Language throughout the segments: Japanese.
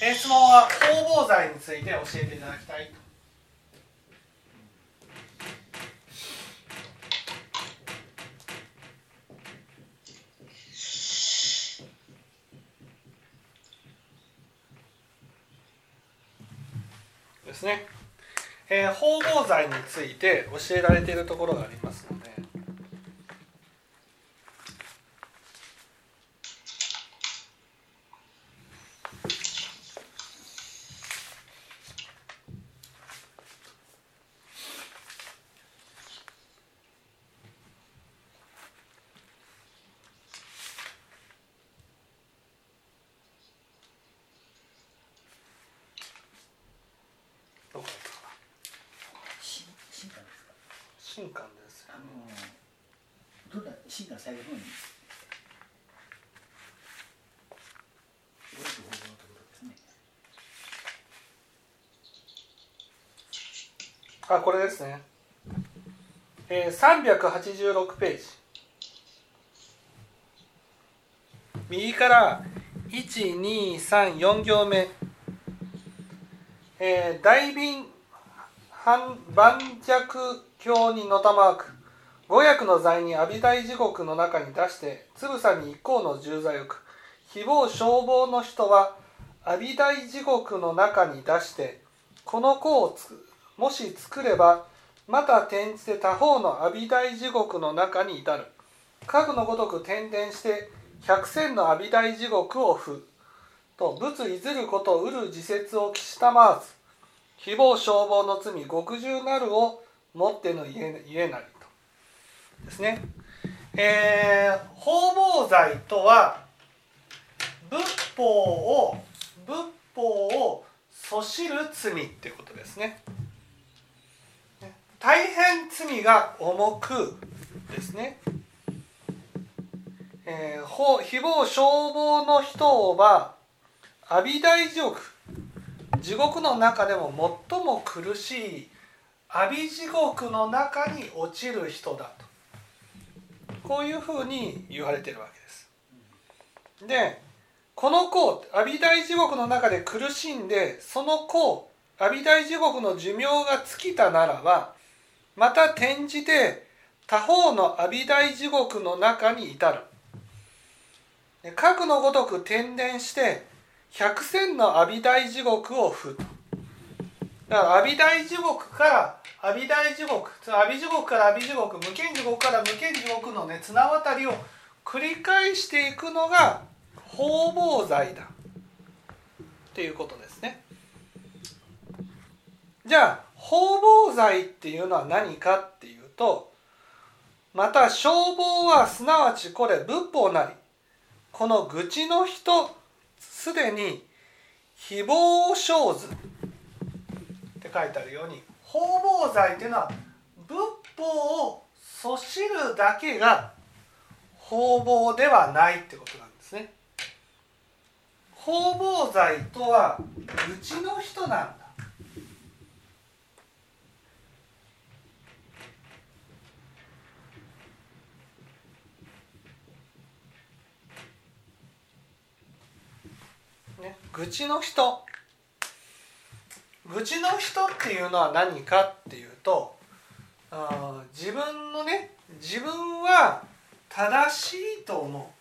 え、質問は方々罪について教えていただきたい。ですね、えー、方々罪について教えられているところがありますのであこれですね、えー、386ページ。右から1234行目、えー、大便盤石鏡にのたまわく。五役の罪に阿弥陀地獄の中に出してつぶさに一行の重罪をく。誹謗消防の人は阿弥陀地獄の中に出してこの子をもし作ればまた転じて他方の阿弥陀地獄の中に至る。家具のごとく転々して百戦の阿弥陀地獄を負と仏いずることうる自説を期したまわず誹謗消防の罪極重なるをもっての言えなりとですね。えー、方々罪とは仏法を仏法をそしる罪っていうことですね。大変罪が重くですね、えー、誹謗消防の人は阿弥陀地獄地獄の中でも最も苦しい阿弥地獄の中に落ちる人だと。こういうふうに言われてるわけです。でこの子阿弥陀地獄の中で苦しんでその子阿弥陀地獄の寿命が尽きたならばまた転じて他方の阿弥陀地獄の中に至る。核のごとく転々して百戦の阿弥陀地獄を踏とだから阿弥陀地獄から阿弥陀地獄阿弥地獄から阿弥地獄無間地獄から無間地獄のね綱渡りを繰り返していくのが方々罪だ。っていうことですね。じゃあ方々罪っていうのは何かっていうとまた消防はすなわちこれ仏法なり。この愚痴の人すでに誹謗生ず書いてあるように方々罪っていうのは仏法をそしるだけが方々ではないってことなんですね。方々罪とは愚痴の人なんだ。ね愚痴の人愚痴の人っていうのは何かっていうとあ自分のね自分は正しいと思う。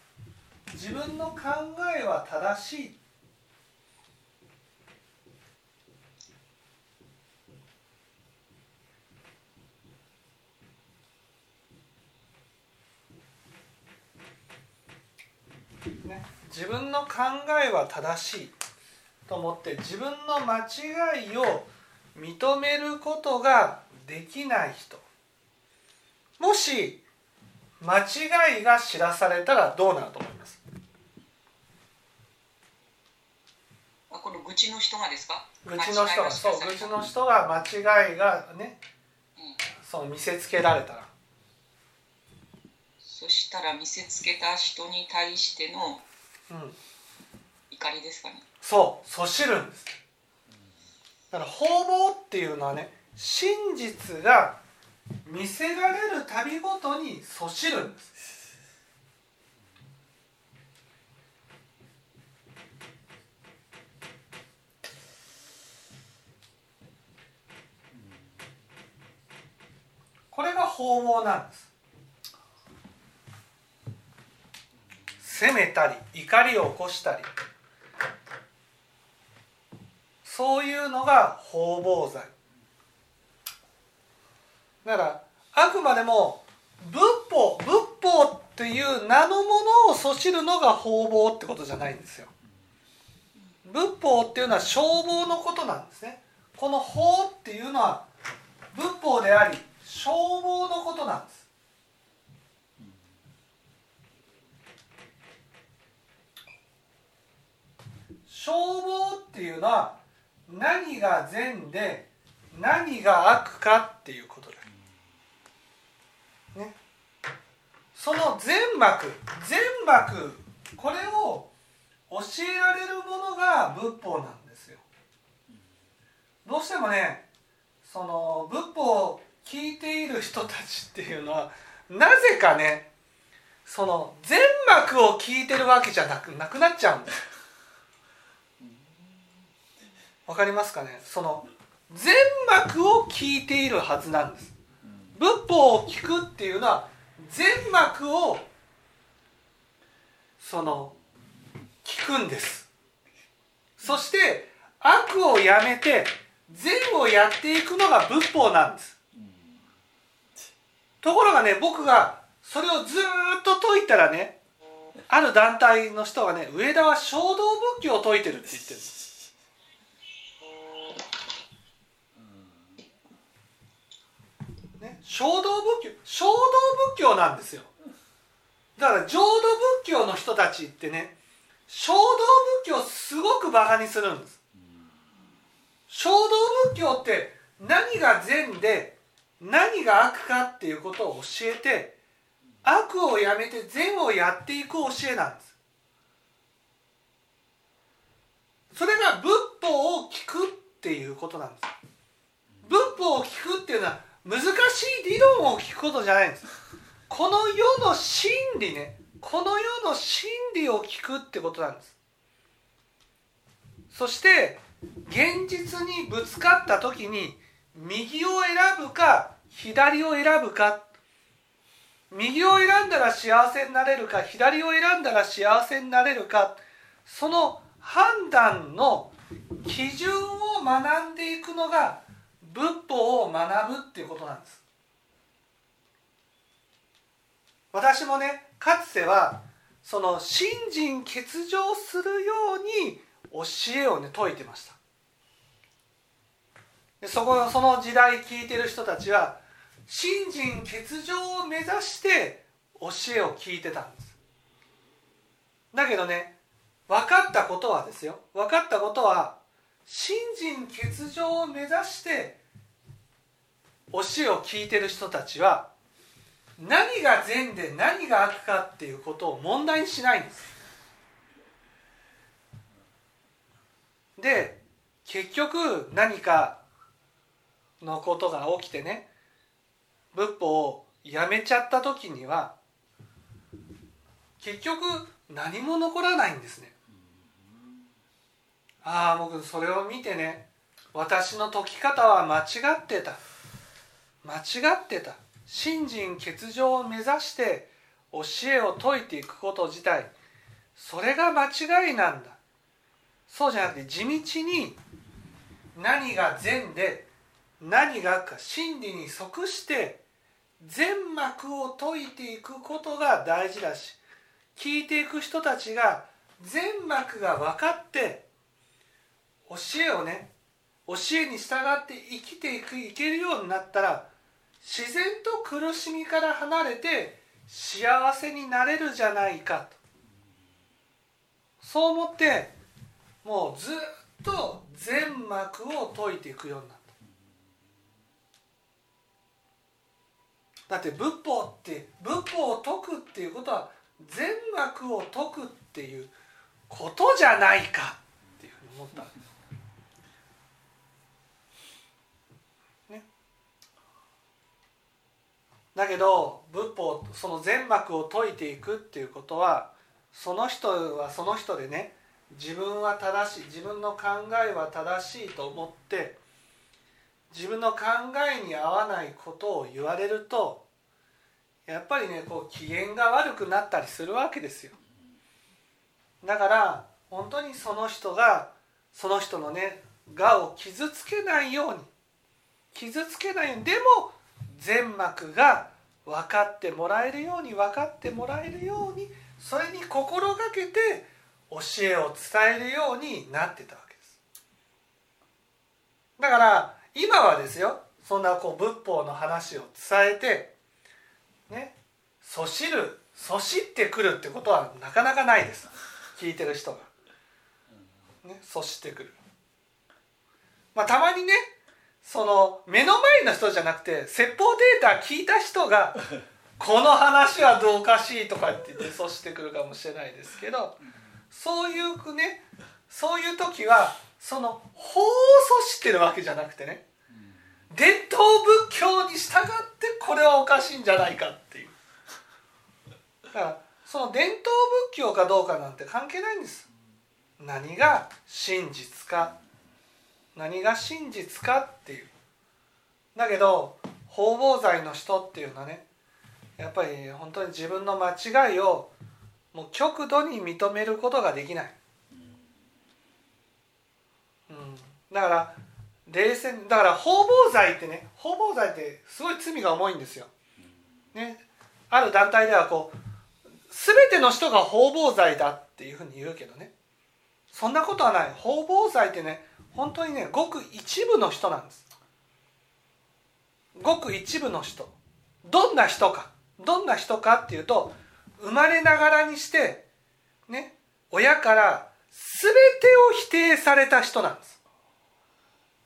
自分の考えは正しい。ね、自分の考えは正しい。と思って自分の間違いを認めることができない人。もし間違いが知らされたらどうなると思います？この愚痴の人がですか？愚痴の人がそう愚痴の人が間違いがね、うん、その見せつけられたら。そしたら見せつけた人に対しての怒りですかね、うんそうそしるんです。だから方々っていうのはね真実が見せられるたびごとにそしるんです。これが方々なんです。責めたり怒りを起こしたり。そういうのが方々罪。だからあくまでも仏法仏法っていう名のものをそしるのが方々ってことじゃないんですよ。仏法っていうのは消防のことなんですね。この法っていうのは仏法であり消防のことなんです。消防っていうのは何が善で何が悪かっていうことだ。ね。その全幕全幕これを教えられるものが仏法なんですよ。どうしてもねその仏法を聞いている人たちっていうのはなぜかねその全幕を聞いてるわけじゃなくなくなっちゃうんです。わかりますかね？その全幕を聞いているはずなんです。仏法を聞くっていうのは全幕をその聞くんです。そして悪をやめて善をやっていくのが仏法なんです。ところがね僕がそれをずっと説いたらねある団体の人がね上田は衝動仏教を説いてるって言ってるね、衝動仏教衝動仏教なんですよ。だから浄土仏教の人たちってね衝動仏教すごくバカにするんです。衝動仏教って何が善で何が悪かっていうことを教えて悪をやめて善をやっていく教えなんです。それが仏法を聞くっていうことなんです。仏法を聞くっていうのは難しい理論を聞くことじゃないんです。この世の真理ね。この世の真理を聞くってことなんです。そして現実にぶつかった時に右を選ぶか左を選ぶか。右を選んだら幸せになれるか左を選んだら幸せになれるか。その判断の基準を学んでいくのが仏法を学ぶっていうことなんです。私もねかつてはその信心欠如するように教えをね説いてました。でそこその時代聞いてる人たちは信心欠如を目指して教えを聞いてたんです。だけどね分かったことはですよ。分かったことは信心欠如を目指して教えを聞いてる人たちは何が善で何が悪かっていうことを問題にしないんです。で結局何かのことが起きてね仏法をやめちゃった時には結局何も残らないんですね。ああ僕それを見てね私の解き方は間違ってた。間違ってた。信心欠如を目指して教えを説いていくこと自体それが間違いなんだ。そうじゃなくて地道に何が善で何が悪か真理に即して全幕を解いていくことが大事だし聞いていく人たちが全幕が分かって教えをね教えに従って生きていくいけるようになったら自然と苦しみから離れて幸せになれるじゃないかと。そう思ってもうずっと全幕を解いていくようになった。だって仏法って仏法を解くっていうことは全幕を解くっていうことじゃないかっていうふうに思った。んですだけど仏法その全幕を解いていくっていうことはその人はその人でね自分は正しい自分の考えは正しいと思って自分の考えに合わないことを言われるとやっぱりねこう機嫌が悪くなったりするわけですよ。だから本当にその人がその人のね我を傷つけないように傷つけないようにでも全膜が分かってもらえるように分かってもらえるようにそれに心がけて教えを伝えるようになってたわけですだから今はですよそんなこう仏法の話を伝えてねそしるそしってくるってことはなかなかないです聞いてる人が。ね、そしてくる。まあたまにねその目の前の人じゃなくて説法データ聞いた人が「この話はどうかしい」とかって言ってそしてくるかもしれないですけどそういうねそういう時はその法を阻してるわけじゃなくてね伝統仏教に従ってこれはおかしいんじゃないかっていう。だからその伝統仏教かどうかなんて関係ないんです。何が真実か何が真実かっていう。だけど方々罪の人っていうのはねやっぱり本当に自分の間違いをもう極度に認めることができない、うん、だから冷静だから方々罪ってね方々罪ってすごい罪が重いんですよ、ね、ある団体ではこう全ての人が方々罪だっていうふうに言うけどね。そんなことはない。方々罪ってね本当にねごく一部の人なんです。ごく一部の人。どんな人か。どんな人かっていうと生まれながらにしてね親から全てを否定された人なんです。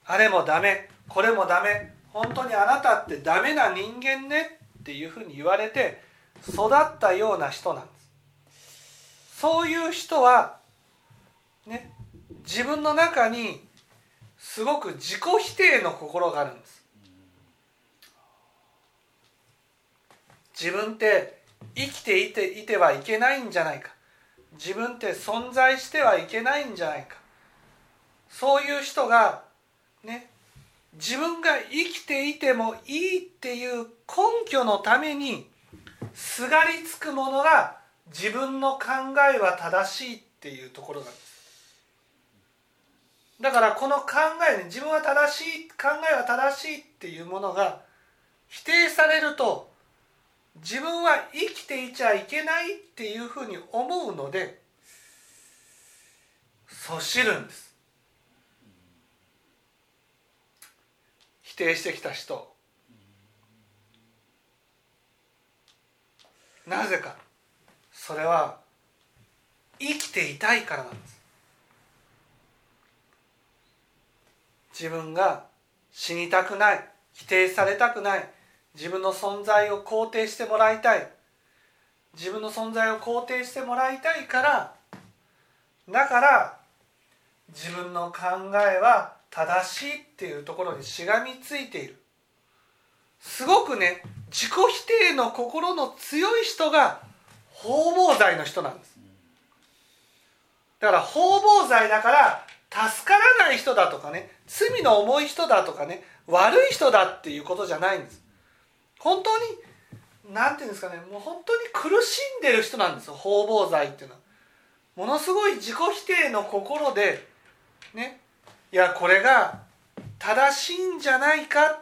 あれもダメ。これもダメ。本当にあなたってダメな人間ねっていうふうに言われて育ったような人なんです。そういう人はね自分の中にすごく自己否定の心があるんです。自分って生きていていてはいけないんじゃないか。自分って存在してはいけないんじゃないか。そういう人がね自分が生きていてもいいっていう根拠のためにすがりつくものが自分の考えは正しいっていうところなんです。だからこの考えね自分は正しい考えは正しいっていうものが否定されると自分は生きていちゃいけないっていうふうに思うのでそしるんです。否定してきた人。なぜか。それは生きていたいからなんです。自分が死にたくない否定されたくない自分の存在を肯定してもらいたい自分の存在を肯定してもらいたいからだから自分の考えは正しいっていうところにしがみついている。すごくね自己否定の心の強い人が方々罪の人なんです。だから方々罪だから助からない人だとかね罪の重い人だとかね悪い人だっていうことじゃないんです。本当に何て言うんですかねもう本当に苦しんでる人なんですよ方々罪っていうのは。ものすごい自己否定の心でねいやこれが正しいんじゃないか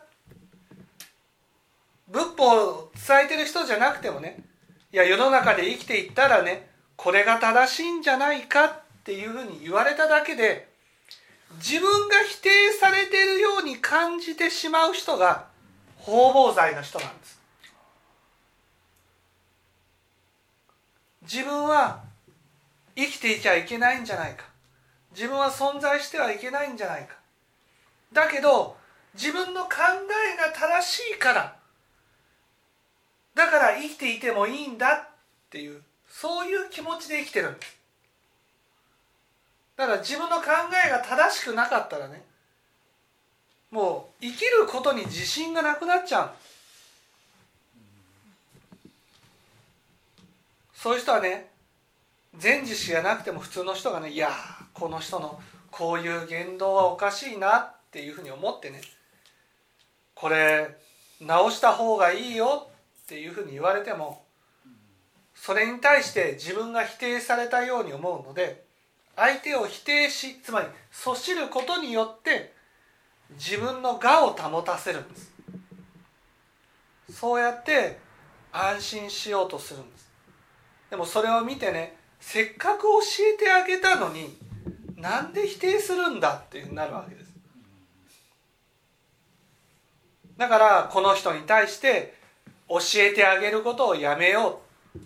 仏法を伝えてる人じゃなくてもねいや世の中で生きていったらねこれが正しいんじゃないかっていうふうに言われただけで自分が否定されてるように感じてしまう人が方々罪の人なんです。自分は生きていちゃいけないんじゃないか。自分は存在してはいけないんじゃないか。だけど自分の考えが正しいからだから生きていてもいいんだっていうそういう気持ちで生きてるんです。だから自分の考えが正しくなかったらねもう生きることに自信がなくなっちゃう。そういう人はね全知識がなくても普通の人がねいやこの人のこういう言動はおかしいなっていうふうに思ってねこれ直した方がいいよっていうふうに言われてもそれに対して自分が否定されたように思うので相手を否定しつまりそしることによって自分の我を保たせるんです。そうやって安心しようとするんです。でもそれを見てねせっかく教えてあげたのになんで否定するんだっていうなるわけです。だからこの人に対して教えてあげることをやめよう。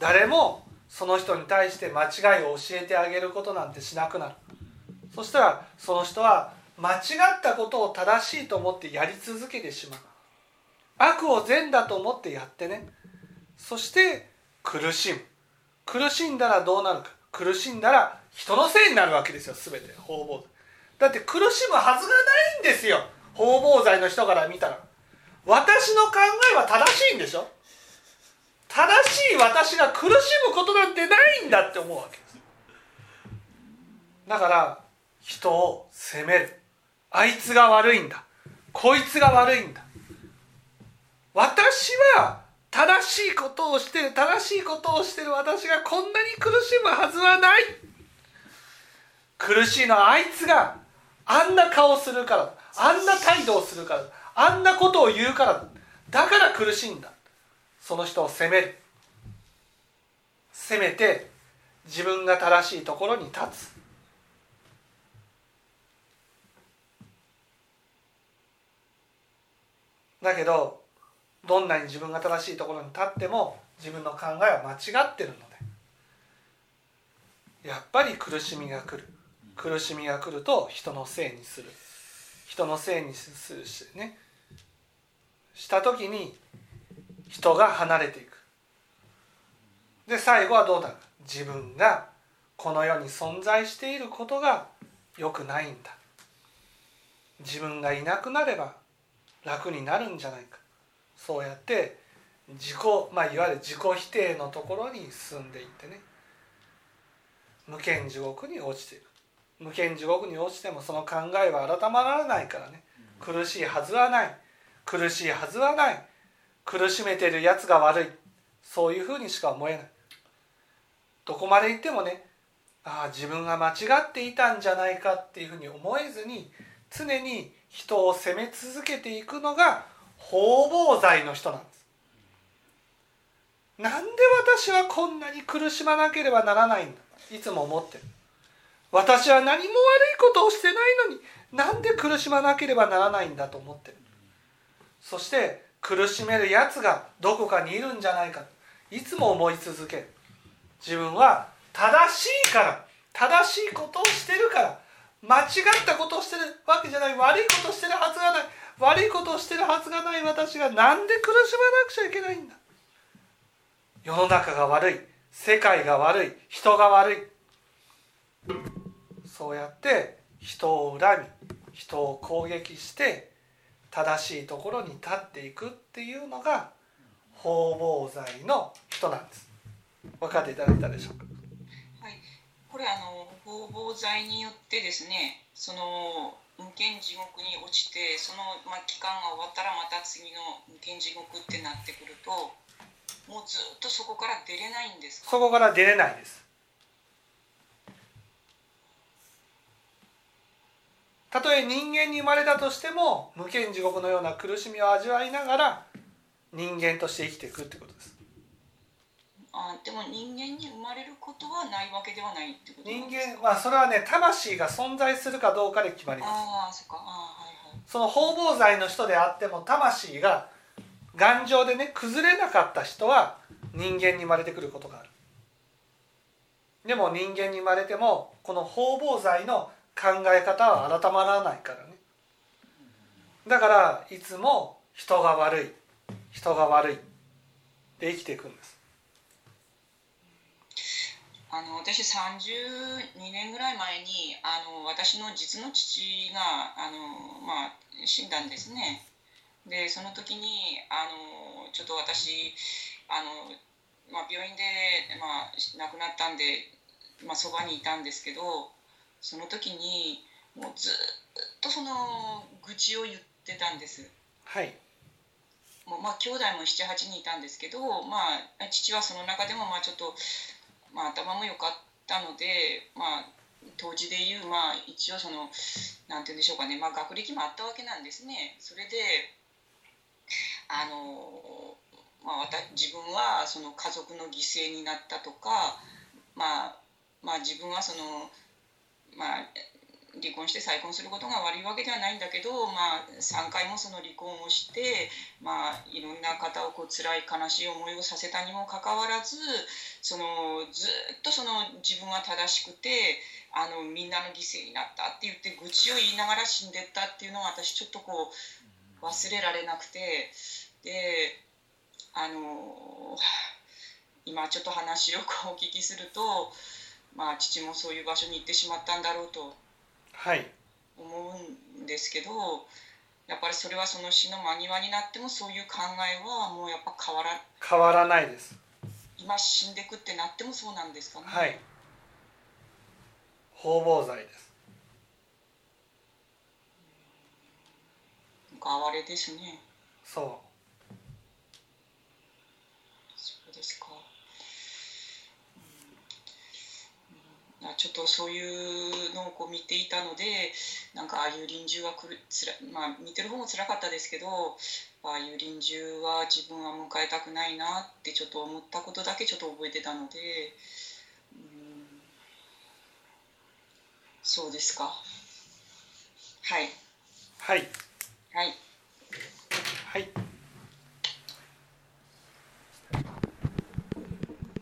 誰もその人に対して間違いを教えてあげることなんてしなくなる。そしたらその人は間違ったことを正しいと思ってやり続けてしまう。悪を善だと思ってやってね。そして苦しむ。苦しんだらどうなるか。苦しんだら人のせいになるわけですよ。全て。方々。だって苦しむはずがないんですよ。方々罪の人から見たら。私の考えは正しいんでしょ。正しい私が苦しむことなんてないんだって思うわけです。だから人を責める。あいつが悪いんだ。こいつが悪いんだ。私は正しいことをしてる正しいことをしてる私がこんなに苦しむはずはない。苦しいのはあいつがあんな顔するからあんな態度をするからあんなことを言うからだから苦しいんだ。その人を責める。責めて自分が正しいところに立つ。だけどどんなに自分が正しいところに立っても自分の考えは間違ってるので。やっぱり苦しみが来る。苦しみが来ると人のせいにする。人のせいにするしね。した時に人が離れていく。で最後はどうなる？自分がこの世に存在していることが良くないんだ。自分がいなくなれば楽になるんじゃないか。そうやって自己、まあ、いわゆる自己否定のところに進んでいってね。無間地獄に落ちている無間地獄に落ちてもその考えは改まらないからね。苦しいはずはない。苦しいはずはない。苦しめてるやつが悪い。そういうふうにしか思えない。どこまで行ってもねああ自分が間違っていたんじゃないかっていうふうに思えずに常に人を責め続けていくのが方々罪の人なんです。なんで私はこんなに苦しまなければならないんだ？いつも思ってる。私は何も悪いことをしてないのになんで苦しまなければならないんだと思ってる。そして苦しめるやつがどこかにいるんじゃないか。いつも思い続ける。自分は正しいから。正しいことをしてるから。間違ったことをしてるわけじゃない。悪いことをしてるはずがない。悪いことをしてるはずがない。私が何で苦しまなくちゃいけないんだ。世の中が悪い。世界が悪い。人が悪い。そうやって人を恨み人を攻撃して正しいところに立っていくっていうのが方々罪の人なんです。分かっていただいたでしょうか？はい。これあの方々罪によってですねその無間地獄に落ちてその、まあ、期間が終わったらまた次の無間地獄ってなってくるともうずっとそこから出れないんですか？そこから出れないですたとえ人間に生まれたとしても無間地獄のような苦しみを味わいながら人間として生きていくってことです。あでも人間に生まれることはないわけではないってこと？人間はそれはね魂が存在するかどうかで決まります。ああそっか。あはいはい。その方々罪の人であっても魂が頑丈でね崩れなかった人は人間に生まれてくることがある。でも人間に生まれてもこの方々罪の考え方は改まらないからね。だからいつも人が悪い人が悪いで生きていくんです。あの私32年ぐらい前にあの私の実の父があの、まあ、死んだんですね。でその時にあのちょっと私あの、まあ、病院で、まあ、亡くなったんで、まあ、そばにいたんですけどその時にもうずっとその愚痴を言ってたんですはいもうまあ兄弟も78人いたんですけど、まあ、父はその中でもまあちょっと、まあ、頭も良かったので、まあ、当時でいう、まあ、一応そのなんて言うんでしょうかね、まあ、学歴もあったわけなんですね。それであのまあ、自分はその家族の犠牲になったとか、まあ、まあ自分はその、まあ、離婚して再婚することが悪いわけではないんだけど、まあ、3回もその離婚をして、まあ、いろんな方をこう辛い悲しい思いをさせたにもかかわらずそのずっとその自分は正しくてあのみんなの犠牲になったって言って愚痴を言いながら死んでったっていうのは私ちょっとこう忘れられなくてであの今ちょっと話をこうお聞きすると、まあ、父もそういう場所に行ってしまったんだろうと。はい。思うんですけどやっぱりそれはその死の間際になってもそういう考えはもうやっぱ変わら変わらないです。今死んでくってなってもそうなんですかね。はい。方々罪です。なんか哀れですね。そう。そうですかちょっとそういうのをこう見ていたのでなんかああいう臨終はくるつら、まあ、見てる方もつらかったですけどああいう臨終は自分は迎えたくないなってちょっと思ったことだけちょっと覚えてたのでうんそうですか。はい。はい。はい。はい